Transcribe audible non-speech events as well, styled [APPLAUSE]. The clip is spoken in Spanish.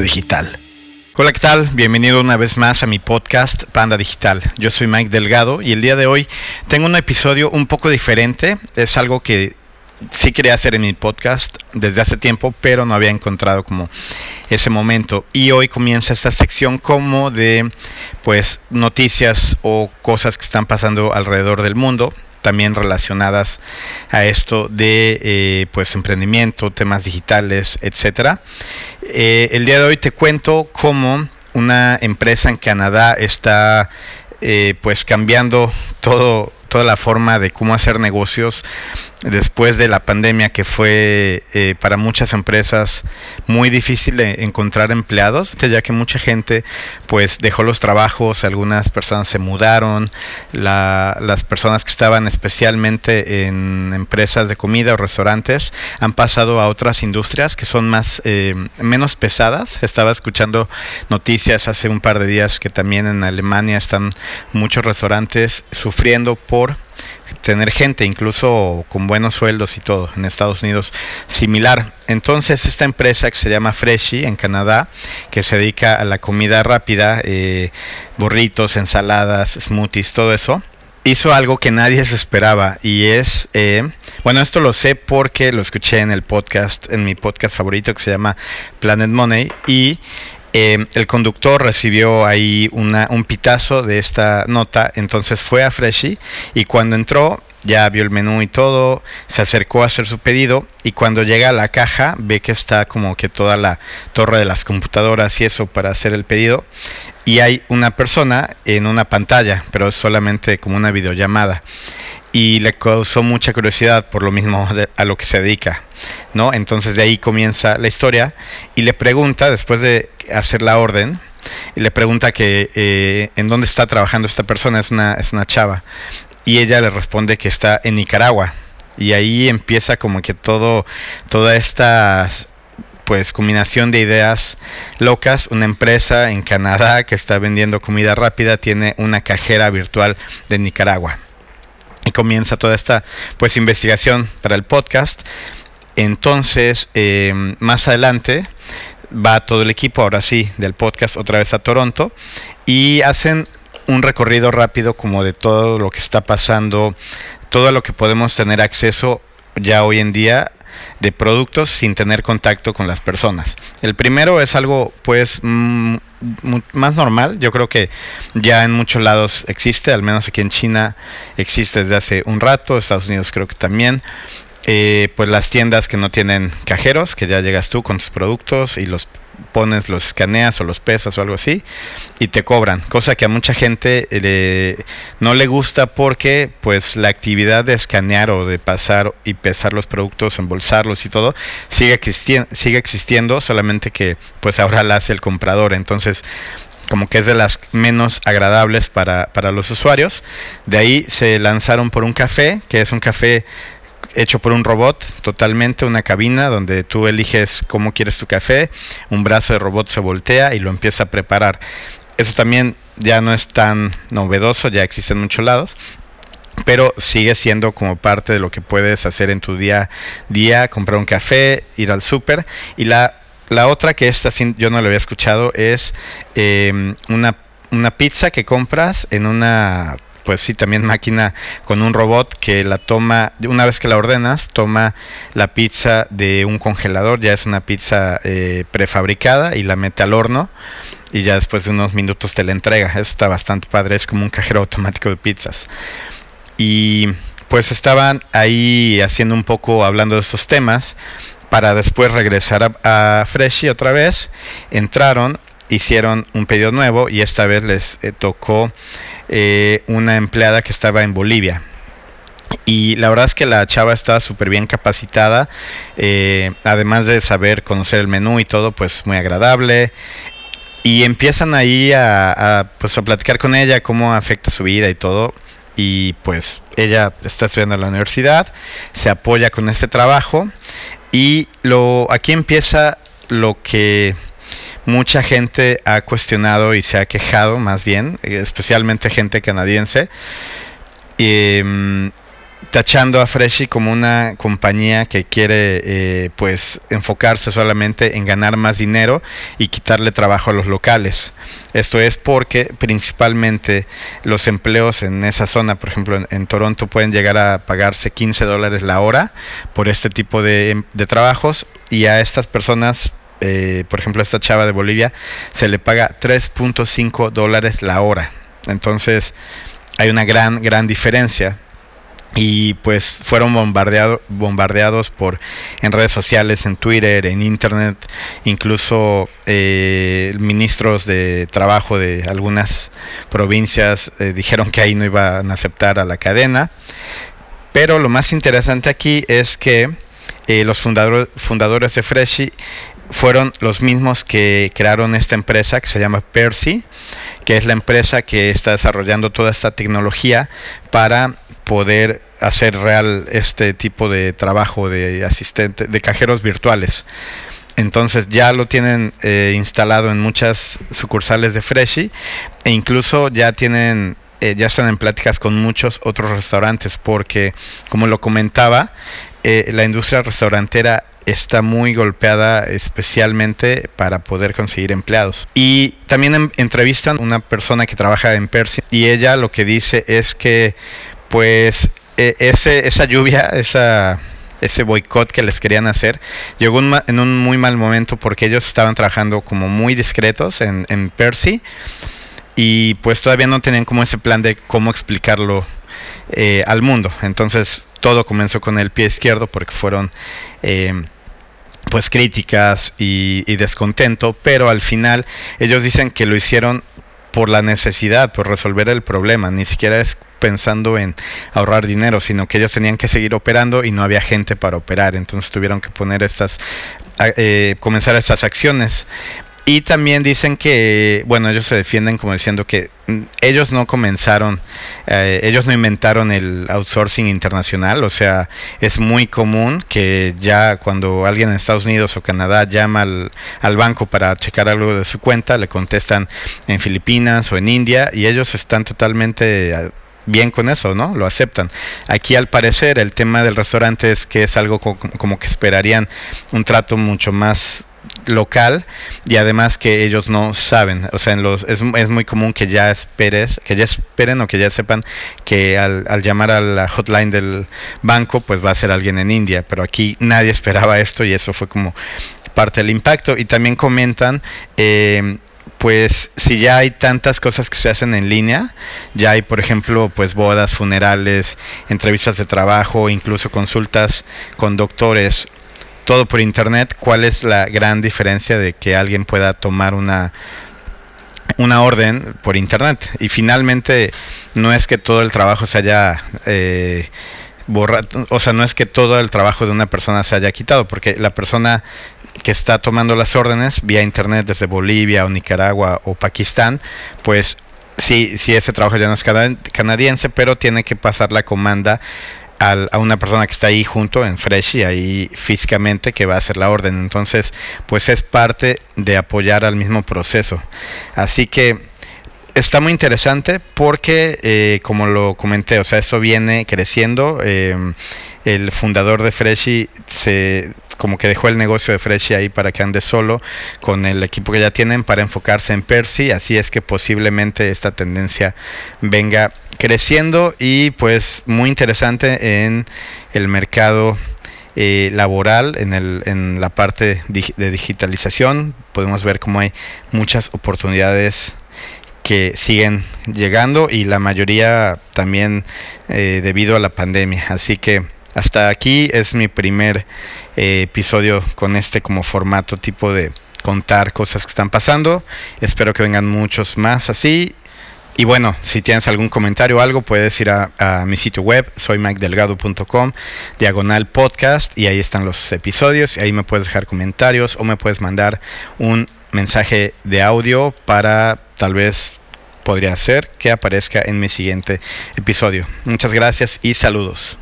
Digital. Hola, ¿qué tal? Bienvenido una vez más a mi podcast Panda Digital. Yo soy Mike Delgado y el día de hoy tengo un episodio un poco diferente. Es algo que sí quería hacer en mi podcast desde hace tiempo, pero no había encontrado como ese momento. Y hoy comienza esta sección como de pues noticias o cosas que están pasando alrededor del mundo también relacionadas a esto de eh, pues emprendimiento, temas digitales, etcétera. Eh, el día de hoy te cuento cómo una empresa en Canadá está eh, pues cambiando todo toda la forma de cómo hacer negocios después de la pandemia que fue eh, para muchas empresas muy difícil de encontrar empleados ya que mucha gente pues dejó los trabajos algunas personas se mudaron las personas que estaban especialmente en empresas de comida o restaurantes han pasado a otras industrias que son más eh, menos pesadas. Estaba escuchando noticias hace un par de días que también en Alemania están muchos restaurantes sufriendo por tener gente, incluso con buenos sueldos y todo, en Estados Unidos similar. Entonces esta empresa que se llama Freshy en Canadá, que se dedica a la comida rápida, eh, burritos, ensaladas, smoothies, todo eso, hizo algo que nadie se esperaba y es, eh, bueno, esto lo sé porque lo escuché en el podcast, en mi podcast favorito que se llama Planet Money y eh, el conductor recibió ahí una, un pitazo de esta nota, entonces fue a Freshy y cuando entró ya vio el menú y todo, se acercó a hacer su pedido y cuando llega a la caja ve que está como que toda la torre de las computadoras y eso para hacer el pedido y hay una persona en una pantalla, pero es solamente como una videollamada y le causó mucha curiosidad por lo mismo a lo que se dedica, ¿no? Entonces de ahí comienza la historia y le pregunta, después de hacer la orden, le pregunta que eh, en dónde está trabajando esta persona, es una, es una chava, y ella le responde que está en Nicaragua, y ahí empieza como que todo, toda esta pues combinación de ideas locas, una empresa en Canadá que está vendiendo comida rápida tiene una cajera virtual de Nicaragua comienza toda esta pues investigación para el podcast. Entonces, eh, más adelante va todo el equipo, ahora sí, del podcast otra vez a Toronto y hacen un recorrido rápido como de todo lo que está pasando, todo lo que podemos tener acceso ya hoy en día de productos sin tener contacto con las personas. El primero es algo pues mm, más normal, yo creo que ya en muchos lados existe, al menos aquí en China existe desde hace un rato, Estados Unidos creo que también. Eh, pues las tiendas que no tienen cajeros, que ya llegas tú con tus productos y los pones, los escaneas o los pesas o algo así y te cobran, cosa que a mucha gente no le gusta porque pues la actividad de escanear o de pasar y pesar los productos, embolsarlos y todo sigue, existiendo sigue existiendo, solamente que pues ahora la hace el comprador, entonces como que es de las menos agradables para, para los usuarios. De ahí se lanzaron por un café, que es un café hecho por un robot totalmente, una cabina donde tú eliges cómo quieres tu café, un brazo de robot se voltea y lo empieza a preparar. Eso también ya no es tan novedoso, ya existe en muchos lados, pero sigue siendo como parte de lo que puedes hacer en tu día día, comprar un café, ir al súper y la, la otra que esta yo no lo había escuchado es eh, una, una pizza que compras en una pues sí, también máquina con un robot que la toma, una vez que la ordenas, toma la pizza de un congelador, ya es una pizza eh, prefabricada y la mete al horno y ya después de unos minutos te la entrega. Eso está bastante padre, es como un cajero automático de pizzas. Y pues estaban ahí haciendo un poco, hablando de estos temas, para después regresar a, a Freshy otra vez. Entraron, hicieron un pedido nuevo y esta vez les eh, tocó eh, una empleada que estaba en Bolivia. Y la verdad es que la chava estaba súper bien capacitada, eh, además de saber conocer el menú y todo, pues muy agradable. Y empiezan ahí a, pues, a platicar con ella cómo afecta su vida y todo. Y pues ella está estudiando en la universidad, se apoya con este trabajo. Y lo, aquí empieza lo que mucha gente ha cuestionado y se ha quejado más bien, especialmente gente canadiense. Em, tachando a Freshly como una compañía que quiere eh, pues enfocarse solamente en ganar más dinero y quitarle trabajo a los locales. Esto es porque principalmente los empleos en esa zona, por ejemplo en, Toronto, pueden llegar a pagarse 15 dólares la hora por este tipo de, trabajos y a estas personas eh, por ejemplo, a esta chava de Bolivia se le paga 3.5 dólares la hora. Entonces, hay una gran, gran diferencia y pues fueron bombardeado, bombardeados por en redes sociales, en Twitter, en internet, incluso eh, ministros de trabajo de algunas provincias eh, dijeron que ahí no iban a aceptar a la cadena. Pero lo más interesante aquí es que los fundadores, fundadores de Freshly fueron los mismos que crearon esta empresa que se llama Percy, que es la empresa que está desarrollando toda esta tecnología para poder hacer real este tipo de trabajo de asistente, de cajeros virtuales. Entonces ya lo tienen eh, instalado en muchas sucursales de Freshly e incluso ya tienen eh, ya están en pláticas con muchos otros restaurantes porque como lo comentaba eh, la industria restaurantera está muy golpeada especialmente para poder conseguir empleados. Y también entrevistan a una persona que trabaja en Percy y ella lo que dice es que pues e, ese, esa lluvia, ese boicot que les querían hacer, llegó en un muy mal momento porque ellos estaban trabajando como muy discretos en, en Percy y pues todavía no tenían como ese plan de cómo explicarlo eh, al mundo. Entonces todo comenzó con el pie izquierdo porque fueron eh, pues críticas y, descontento, pero al final ellos dicen que lo hicieron por la necesidad, por resolver el problema, ni siquiera es pensando en ahorrar dinero, sino que ellos tenían que seguir operando y no había gente para operar, entonces tuvieron que poner estas, eh, comenzar estas acciones. Y también dicen que, bueno, ellos se defienden como diciendo que mm, ellos no comenzaron, eh, ellos no inventaron el outsourcing internacional, o sea, es muy común que ya cuando alguien en Estados Unidos o Canadá llama al, banco para checar algo de su cuenta, le contestan en Filipinas o en India y ellos están totalmente eh, bien con eso, ¿no? Lo aceptan. Aquí al parecer el tema del restaurante es que es algo como que esperarían un trato mucho más local y además que ellos no saben, o sea, en los, es, muy común que ya esperes, que ya esperen o que ya sepan que al, al, llamar a la hotline del banco pues va a ser alguien en India, pero aquí nadie [LAUGHS] esperaba esto y eso fue como parte del impacto. Y también comentan eh, pues si ya hay tantas cosas que se hacen en línea, ya hay por ejemplo pues bodas, funerales, entrevistas de trabajo, incluso consultas con doctores todo por internet, ¿cuál es la gran diferencia de que alguien pueda tomar una una orden por internet? Y finalmente no es que todo el trabajo se haya eh, borrado, o sea, no es que todo el trabajo de una persona se haya quitado, porque la persona que está tomando las órdenes vía internet desde Bolivia o Nicaragua o Pakistán, pues sí, sí ese trabajo ya no es canadiense, pero tiene que pasar la comanda a una persona que está ahí junto en y ahí físicamente, que va a hacer la orden. Entonces, pues es parte de apoyar al mismo proceso. Así que está muy interesante porque, eh, como lo comenté, o sea, eso viene creciendo. Eh, el fundador de Freshy se como que dejó el negocio de Freshy ahí para que ande solo con el equipo que ya tienen para enfocarse en Percy, así es que posiblemente esta tendencia venga creciendo y pues muy interesante en el mercado eh, laboral, en, el, en la parte de digitalización, podemos ver cómo hay muchas oportunidades que siguen llegando y la mayoría también eh, debido a la pandemia. Así que hasta aquí es mi primer eh, episodio con este como formato tipo de contar cosas que están pasando. Espero que vengan muchos más así. Y bueno, si tienes algún comentario o algo, puedes ir a, mi sitio web, soy mikedelgado.com, diagonal podcast, y ahí están los episodios. Y ahí me puedes dejar comentarios o me puedes mandar un mensaje de audio para tal vez podría ser que aparezca en mi siguiente episodio. Muchas gracias y saludos.